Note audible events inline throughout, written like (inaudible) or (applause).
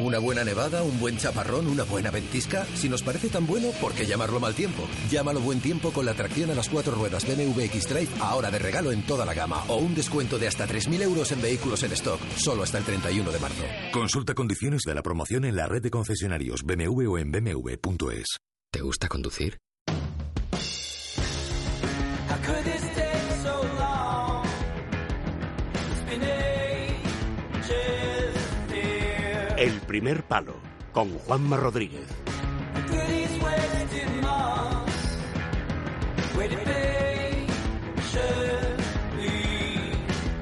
Una buena nevada, un buen chaparrón, una buena ventisca. Si nos parece tan bueno, ¿por qué llamarlo mal tiempo? Llámalo buen tiempo con la tracción a las cuatro ruedas BMW X-Drive ahora de regalo en toda la gama o un descuento de hasta 3.000 euros en vehículos en stock, solo hasta el 31 de marzo. Consulta condiciones de la promoción en la red de concesionarios BMW o en bmw.es. ¿Te gusta conducir? El primer palo con Juanma Rodríguez.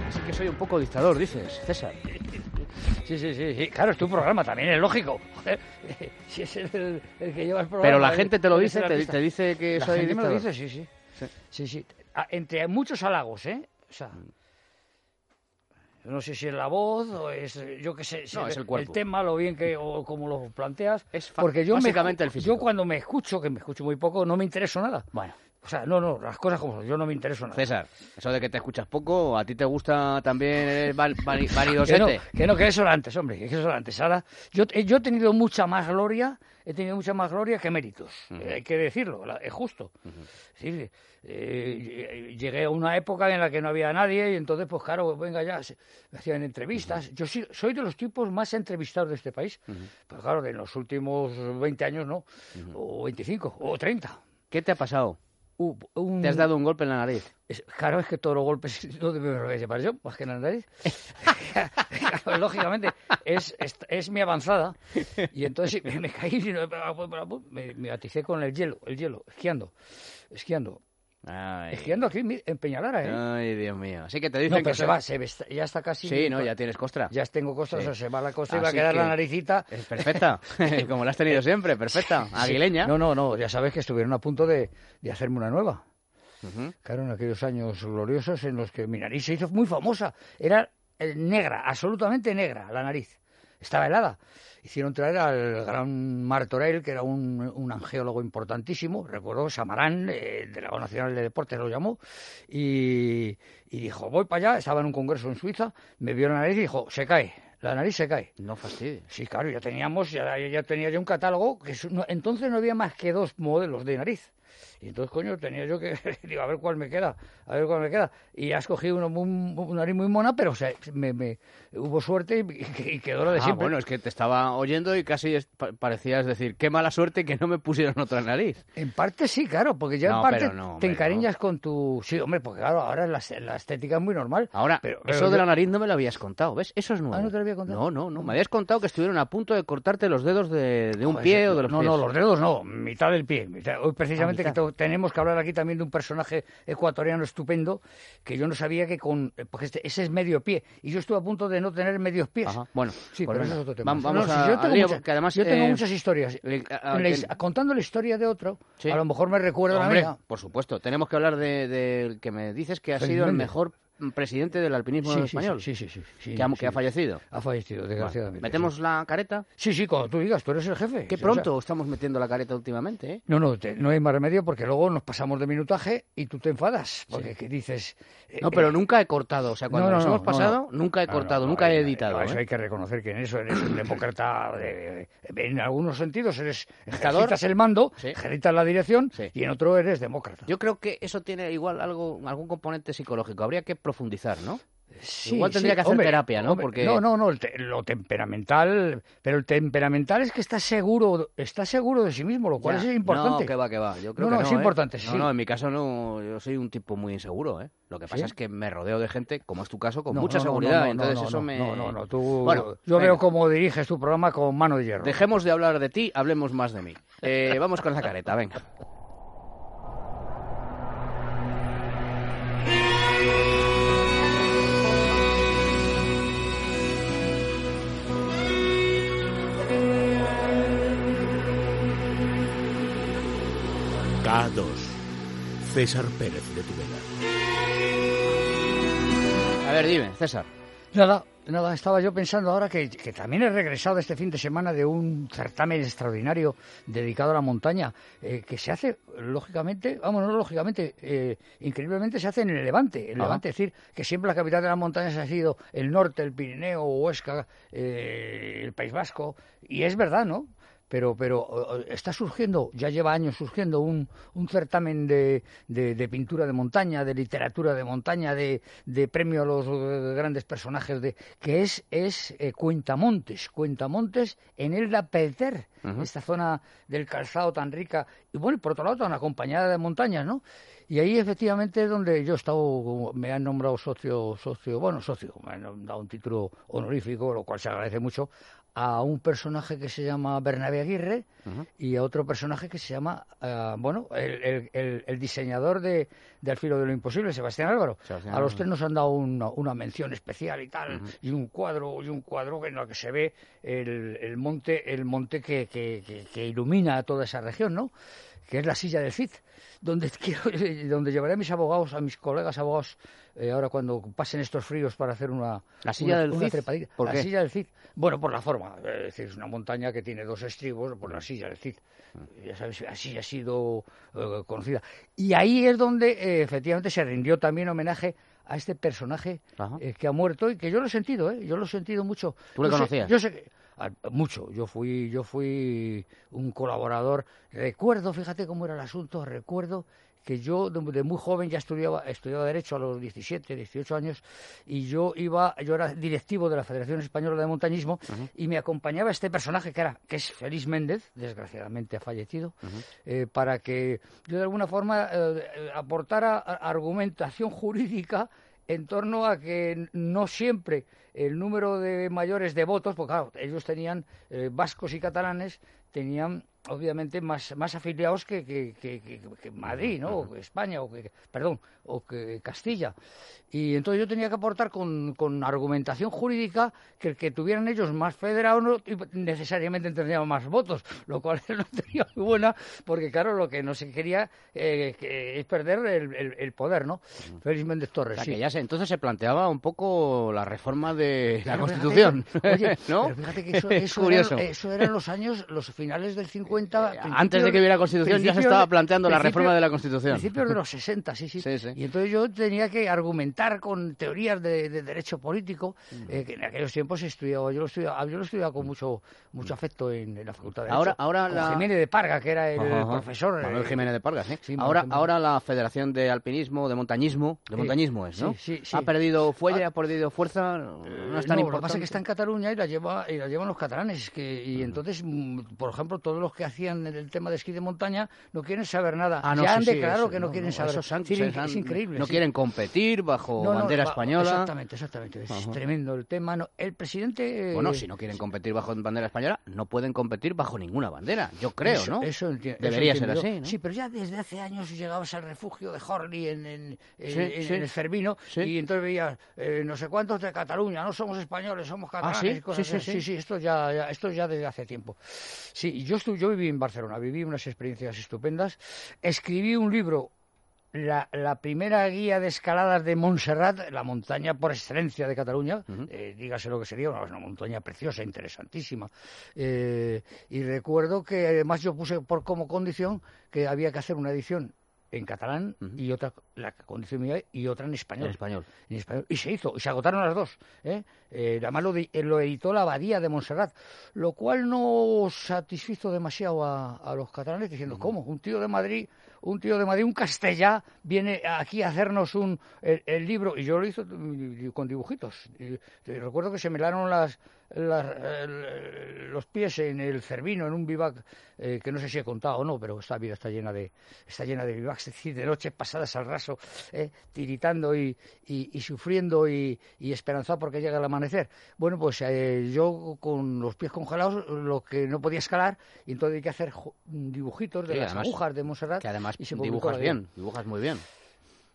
Así que soy un poco dictador, dices, César. Sí, sí, sí, sí. Claro, es tu programa, también es lógico. Joder, (laughs) si es el, el que lleva el programa. Pero la gente te lo dice, te, dice que La soy gente me lo dictador. dice, sí, sí. Sí, sí. A- Entre muchos halagos, ¿eh? O sea, no sé si es la voz o es, yo qué sé, si No, es el cuerpo. tema, lo bien que, o como lo planteas. (laughs) Es porque yo me, básicamente el físico. yo cuando me escucho, que me escucho muy poco, no me intereso nada. Bueno, O sea, no, no, las cosas como son, yo no me intereso nada. César, eso de que te escuchas poco, ¿a ti te gusta también vari- (laughs) Que no, que no, que eso era antes, hombre, que eso era antes. Ahora, yo, eh, yo he tenido mucha más gloria, he tenido mucha más gloria que méritos. Eh, hay que decirlo, la- es justo. Eh, llegué a una época en la que no había nadie y entonces, pues claro, venga ya, se- me hacían entrevistas. Yo sí- soy de los tipos más entrevistados de este país, pero claro, de los últimos 20 años no, o 25, o 30. ¿Qué te ha pasado? Un- ¿Te has dado un golpe en la nariz? es- claro, es que todos los golpes (laughs) no debe llevar yo, más que en la nariz. (laughs) Lógicamente, es, es, es mi avanzada. Y entonces me, me caí y me, me aticé con el hielo, el hielo, esquiando, esquiando. Ay, Esquiando aquí en Peñalara, ¿eh? ay, Dios mío. Así que te No, dicen pero que se va, se ya está casi... Sí, no, ya tienes costra. Ya tengo Sí. o sea, se va la cosa y va a quedar la naricita... Es perfecta, (laughs) como la has tenido siempre, perfecta, Sí. aguileña. No, no, no, ya sabes que estuvieron a punto de, de hacerme una nueva. Ujú. Claro, en aquellos años gloriosos en los que mi nariz se hizo muy famosa. Era eh, negra, absolutamente negra, la nariz. Estaba helada. Hicieron traer al gran Martorell, que era un, un angeólogo importantísimo, recuerdo, Samarán, eh, el delegado nacional de deportes lo llamó, y, y dijo, voy para allá, estaba en un congreso en Suiza, me vio la nariz y dijo, se cae, la nariz se cae. No fastidies. Sí, claro, ya teníamos, ya, ya tenía yo un catálogo, que es- no- entonces no había más que dos modelos de nariz. Y entonces, coño, tenía yo que, (laughs) digo, a ver cuál me queda, a ver cuál me queda. Y has cogido uno, muy- una nariz muy mona, pero o sea, me, me- hubo suerte y, y quedó lo de Ah, siempre. bueno, es que te estaba oyendo y casi es- pa- parecías decir, qué mala suerte que no me pusieron otra nariz. En parte sí, claro, porque ya No, en parte no, hombre, te encariñas con tu... Sí, hombre, porque claro, ahora la, la estética es muy normal. Ahora, Pero- pero eso de la nariz no me lo habías contado, ¿ves? Eso es nuevo. Ah, ¿no te lo había contado? No, no, no. Me habías contado que estuvieron a punto de cortarte los dedos de, de un Joder, pie eso- o de los no, pies. no, los dedos no, mitad del pie. mitad- Hoy precisamente Ah, que mitad. Tenemos que hablar aquí también de un personaje ecuatoriano estupendo que yo no sabía que con... eh, Porque este- ese es medio pie y yo estuve a punto de no tener medios pies. Ajá, bueno, Sí, pues pero eso es otro tema. vam- Vamos, No, a, yo tengo, lío, mucha- porque además... yo tengo eh, muchas historias. le- a- que- his- contando la historia de otro, Sí. a lo mejor me recuerda la mía. por supuesto. Tenemos que hablar del de, que me dices que ha sido el mejor presidente del alpinismo Sí, español. sí, sí, sí, sí, que, ha, sí. que ha fallecido. Ha fallecido, desgraciadamente. ¿Metemos la careta? Sí, sí, cuando tú digas, tú eres el jefe. Qué O sea, pronto estamos metiendo la careta últimamente, ¿eh? No, no, te- no hay más remedio porque luego nos pasamos de minutaje y tú te enfadas. Porque que dices. eh, No, pero eh, nunca he cortado. O sea, cuando no, no, nos no, hemos pasado, nunca he cortado, nunca he editado. eso ¿eh? hay que reconocer que en eso eres un demócrata. de- de- en algunos sentidos eres. Ejercitas el mando, ejercitas la dirección y en otro eres demócrata. Yo creo que eso tiene igual algo, algún componente psicológico. Habría que profundizar, ¿no? Sí, Igual tendría sí, que hacer hombre, terapia, ¿no? hombre, Porque- No, no, no, te- lo temperamental. Pero el temperamental es que está seguro, está seguro de sí mismo, lo cual Ya. es importante. No, que va, que va. Yo creo No, que no, es ¿eh? importante, No, sí. no, en mi caso no. Yo soy un tipo muy inseguro, ¿eh? Lo que pasa ¿Sí? es que me rodeo de gente, como es tu caso, con No, mucha seguridad. entonces eso me. No, no, no, tú. Bueno, yo venga. veo cómo diriges tu programa con mano de hierro. Dejemos de hablar de ti, hablemos más de mí. Eh, vamos con la careta, venga. César Pérez de Tudela. A ver, dime, César. Nada, nada, estaba yo pensando ahora que, que, también he regresado este fin de semana de un certamen extraordinario dedicado a la montaña, eh, que se hace, lógicamente, vamos, no lógicamente, eh, increíblemente se hace en el Levante. El Levante, es decir, que siempre la capital de las montañas ha sido el norte, el Pirineo, Huesca, eh, el País Vasco, y es verdad, ¿no? Pero, pero está surgiendo, ya lleva años surgiendo un, un certamen de, de, pintura de montaña, de literatura de montaña, de, de premio a los grandes personajes, de, que es, es eh, Cuentamontes, Cuentamontes en el Pelter, esta zona del calzado tan rica, y bueno, por otro lado, tan acompañada de montañas, ¿no? Y ahí efectivamente es donde yo he estado, me han nombrado socio, socio, bueno, socio, me han dado un título honorífico, lo cual se agradece mucho, a un personaje que se llama Bernabé Aguirre y a otro personaje que se llama, uh, bueno, el, el, el, diseñador de, de Al filo de lo imposible, Sebastián Álvaro. a los tres nos han dado una, una mención especial y tal, y un cuadro, y un cuadro en el que se ve el, el monte, el monte que, que, que, ilumina toda esa región, ¿no? Que es la silla del Cid, donde, (laughs) quiero, donde llevaré a mis abogados, a mis colegas abogados, eh, ahora cuando pasen estos fríos para hacer una, ¿La silla del Cid? la silla del Cid. Bueno, por la forma. Es decir, es una montaña que tiene dos estribos, por la silla del Cid. Ya sabes, así ha sido eh, conocida. Y ahí es donde eh, efectivamente se rindió también homenaje a este personaje que ha muerto y que yo lo he sentido, ¿eh? Yo lo he sentido mucho. ¿Tú le conocías? yo sé mucho. Yo fui, yo fui un colaborador. Recuerdo, fíjate cómo era el asunto, recuerdo que yo de, muy joven ya estudiaba, estudiaba Derecho a los 17, 18 años y yo iba, yo era directivo de la Federación Española de Montañismo y me acompañaba este personaje que era, que es Félix Méndez, desgraciadamente ha fallecido, eh, para que yo de alguna forma eh, aportara argumentación jurídica en torno a que no siempre el número de mayores de votos, porque ellos tenían eh, vascos y catalanes, tenían obviamente más, más afiliados que, que, que, Madrid, ¿no? O que España, o que, perdón, o que Castilla. Y entonces yo tenía que aportar con, con argumentación jurídica que el que tuvieran ellos más federados no necesariamente tendrían más votos, lo cual (laughs) no tenía muy buena, porque claro, lo que no se quería eh, es perder el, el, poder, ¿no? Félix Méndez Torres, sí. ya entonces se planteaba un poco la reforma de la Constitución, oye, (laughs) ¿no? Pero fíjate que eso, (laughs) eso, curioso. eso eran los años, los finales del 50 eh, antes de que hubiera Constitución ya se estaba planteando la reforma de la Constitución. Principios de los 60, sí, sí, Y entonces yo tenía que argumentar con teorías de, derecho político, eh, que en aquellos tiempos estudiaba, yo lo estudiaba, yo lo estudiaba con mucho mucho afecto en, la Facultad de Derecho. Ahora, ahora la... Jiménez de Parga, que era el profesor. Manuel eh, Jiménez de Parga, sí. ahora, ahora la Federación de Alpinismo, de Montañismo, de montañismo es, ¿no? Sí, ¿Ha perdido fuelle, ah, ha perdido fuerza? No es tan no, importante. Lo que pasa es que está en Cataluña y la, lleva, y la llevan los catalanes. Que, y entonces, mm, por ejemplo, todos los que hacían el tema de esquí de montaña no quieren saber nada. Ah, ya han declarado que no, quieren saber. es increíble. No quieren competir bajo bandera española. Exactamente, exactamente. Es tremendo el tema. el presidente. Bueno, si no quieren competir bajo bandera española, no pueden competir bajo ninguna bandera. Yo creo, ¿no? Eso. Debería ser así. Sí, pero ya desde hace años llegabas al refugio de Horley en, en, el Fermino y entonces veías eh, no sé cuántos de Cataluña, no somos españoles, somos ah, catalanes. sí? sí, sí, esto ya, esto ya desde hace tiempo. Sí, yo, estuve, yo viví en Barcelona, viví unas experiencias estupendas. Escribí un libro, la, primera guía de escaladas de Montserrat, la montaña por excelencia de Cataluña, eh, dígase lo que sería, una, una montaña preciosa, interesantísima. Eh, y recuerdo que además yo puse por como condición que había que hacer una edición en catalán y otra la condición mía y otra en español. En español. En español. Y se hizo, y se agotaron las dos. ¿eh? Eh, además lo, lo, editó la Abadía de Montserrat, lo cual no satisfizo demasiado a, los catalanes diciendo, ¿cómo? Un tío de Madrid, un tío de Madrid, un castellá, viene aquí a hacernos un, el, libro, y yo lo hice con dibujitos. Y, recuerdo que se me laron las, los pies en el Cervino, en un vivac eh, que no sé si he contado o no, pero esta vida está llena de está llena de vivacs, (laughs) es decir, de noches pasadas al raso, eh, tiritando y, y, sufriendo y, y, esperanzado porque llega el amanecer. Bueno, pues eh, yo con los pies congelados, lo que no podía escalar, y entonces hay que hacer dibujitos de las agujas de Montserrat. Que además dibujas bien, dibujas muy bien.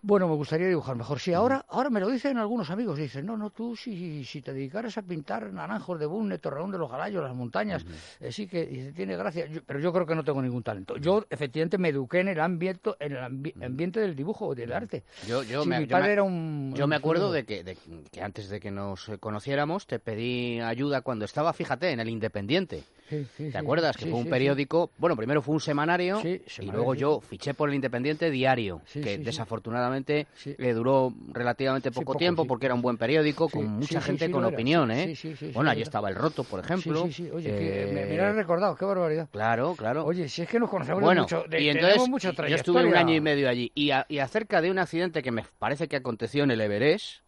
Bueno, me gustaría dibujar mejor. Sí, ahora, ahora me lo dicen algunos amigos. Dicen, no, no, tú si, si te dedicaras a pintar naranjos de Bunne, Torreón de los Galayos, las montañas, eh, sí que dice, tiene gracia. Yo- pero yo creo que no tengo ningún talento. Yo, efectivamente, me eduqué en el ambiente, en el ambi- ambiente del dibujo, del arte. Yo, yo Sí, me, mi yo me- padre era un... yo me acuerdo de que, de que antes de que nos conociéramos te pedí ayuda cuando estaba, fíjate, en el Independiente. Sí, sí, ¿Te sí. acuerdas? Que fue un periódico, bueno, primero fue un semanario y luego yo fiché por el Independiente Diario, que desafortunadamente le duró relativamente poco, poco, tiempo porque era un buen periódico con mucha gente con opinión, ¿eh? Bueno, allí estaba el Roto, por ejemplo. Sí, sí, sí. Oye, que me, me Eh, lo has recordado, qué barbaridad. Claro, claro. Oye, si es que nos conocemos Bueno, mucho, de- y entonces yo estuve un año y medio allí. Y, a- y acerca de un accidente que me parece que aconteció en el Everest.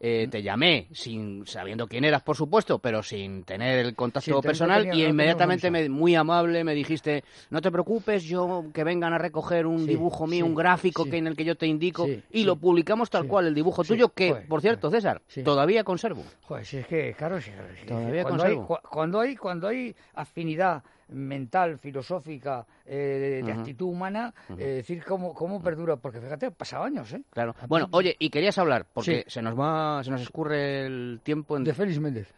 Eh, te llamé, sin sabiendo quién eras, por supuesto, pero sin tener el contacto Sí, personal. tenía- y no inmediatamente, me, muy amable, me dijiste, no te preocupes, yo que vengan a recoger un Sí, dibujo mío, sí, un gráfico que en el que yo te indico, y lo publicamos tal cual, el dibujo tuyo, que, joder, por cierto, joder. César, todavía conservo. Joder, si es que, claro, si- Todavía cuando, conservo. cua- cuando, hay, cuando hay afinidad mental, filosófica, eh, de, actitud humana, eh, decir cómo, cómo perdura, porque fíjate, han pasado años, ¿eh? Claro. Bueno, oye, y querías hablar, porque Sí. se nos va, se nos escurre el tiempo en De Félix Méndez.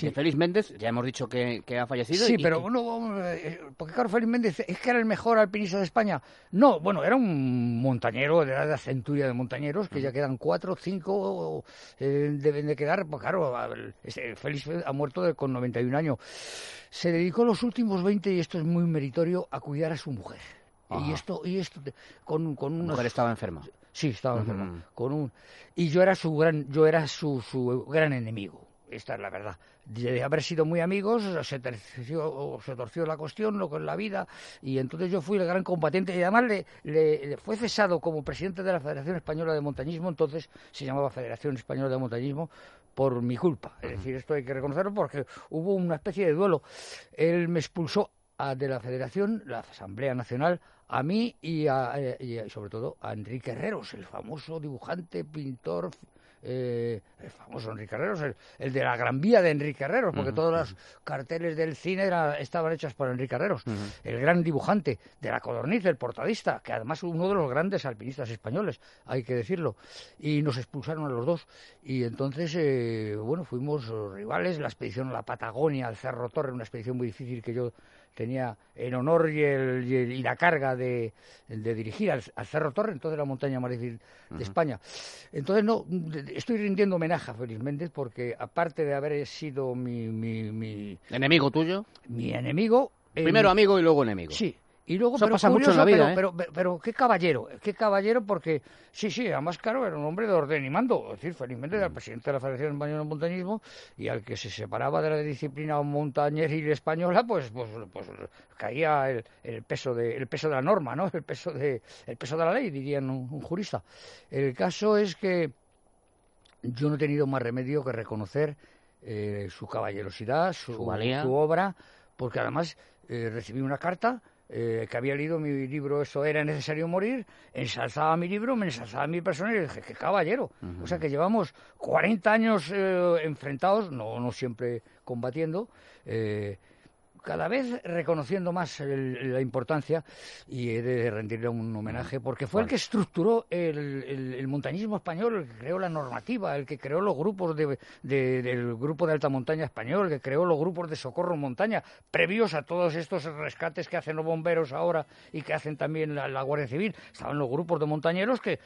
De Félix Méndez, ya hemos dicho que, que ha fallecido. Sí, y- pero y- no, vamos, eh, porque claro, Félix Méndez es que era el mejor alpinista de España. No, bueno, era un montañero de la centuria de montañeros, que ya quedan cuatro, cinco, eh, deben de quedar, pues claro, Félix ha muerto de- con 91 años. Se dedicó los últimos 20, y esto es muy meritorio, a cuidar a su mujer. Ajá. Y esto, y esto, con, con La unos... mujer estaba enferma. Sí, estaba Ujú. enfermo. Con un... Y yo era su gran, yo era su, su gran enemigo. Esta es la verdad. De haber sido muy amigos, se torció, se torció la cuestión, lo con la vida, y entonces yo fui el gran combatiente. Y además le, le- le fue cesado como presidente de la Federación Española de Montañismo, entonces se llamaba Federación Española de Montañismo, por mi culpa. Es decir, esto hay que reconocerlo porque hubo una especie de duelo. Él me expulsó a- de la Federación, la Asamblea Nacional, a mí y, a, eh, y a- y sobre todo a Enrique Herreros, el famoso dibujante, pintor, eh, el famoso Enrique Herreros, el, el de la Gran Vía de Enrique Herreros, porque todos los carteles del cine era- estaban hechos por Enrique Herreros, el gran dibujante de la Codorniz, el portadista, que además uno de los grandes alpinistas españoles, hay que decirlo, y nos expulsaron a los dos. Y entonces, eh, bueno, fuimos rivales, la expedición a la Patagonia, al Cerro Torre, una expedición muy difícil que yo tenía el honor y, el- y el- y la carga de, de dirigir al, al Cerro Torre, entonces la montaña más difícil de España. Entonces, no, estoy rindiendo homenaje a Félix Méndez porque, aparte de haber sido mi, mi, mi, Enemigo tuyo. mi enemigo... eh, Primero amigo y luego enemigo. Sí. Y luego, Eso pero pasa mucho en la vida, pero, ¿eh? pero, pero, pero qué caballero, qué caballero, porque sí, sí, además, claro, era un hombre de orden y mando. Es decir, felizmente era el presidente de la Federación Española de Montañismo y al que se separaba de la disciplina montañeril española, pues, pues, pues caía el, el peso de, el peso de la norma, ¿no? El peso de, el peso de la ley, dirían un, un jurista. El caso es que yo no he tenido más remedio que reconocer eh, su caballerosidad, su, Su valía. su obra, porque además eh, recibí una carta eh, que había leído mi libro Eso era necesario morir, ensalzaba mi libro, me ensalzaba mi persona y dije, qué caballero. O sea que llevamos 40 años eh, enfrentados, no, no siempre combatiendo, eh, cada vez reconociendo más el- la importancia y he de rendirle un homenaje porque fue el que estructuró el, el- el montañismo español, el que creó la normativa, el que creó los grupos de, de- del grupo de alta montaña español, el que creó los grupos de socorro en montaña, previos a todos estos rescates que hacen los bomberos ahora y que hacen también la, la Guardia Civil. Estaban los grupos de montañeros que eh,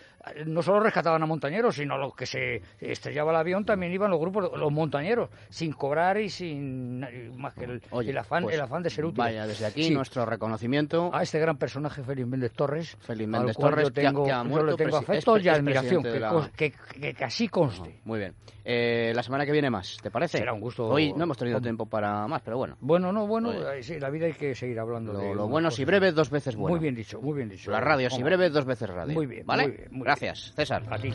no solo rescataban a montañeros, sino los que se estrellaba el avión también iban los grupos, los montañeros, sin cobrar y sin más que el, Oye, el afán, pues, el afán de ser útil. Vaya, desde aquí Sí. nuestro reconocimiento. a este gran personaje Félix Méndez Torres, Félix Méndez Torres, yo que ha- tengo, que ha yo muerto le tengo afecto y admiración, que, de la- que, que- así conste. Muy bien. Eh, la semana que viene más, ¿te parece? Será un gusto. Hoy no hemos tenido tiempo para más, pero bueno. Bueno, no, bueno, eh, sí, la vida hay que seguir hablando de Lo, lo unas bueno si breve, dos veces bueno. Muy bien dicho, muy bien dicho. La radio si breve, dos veces radio. Muy bien, ¿Vale? muy bien, muy Gracias, César. A ti.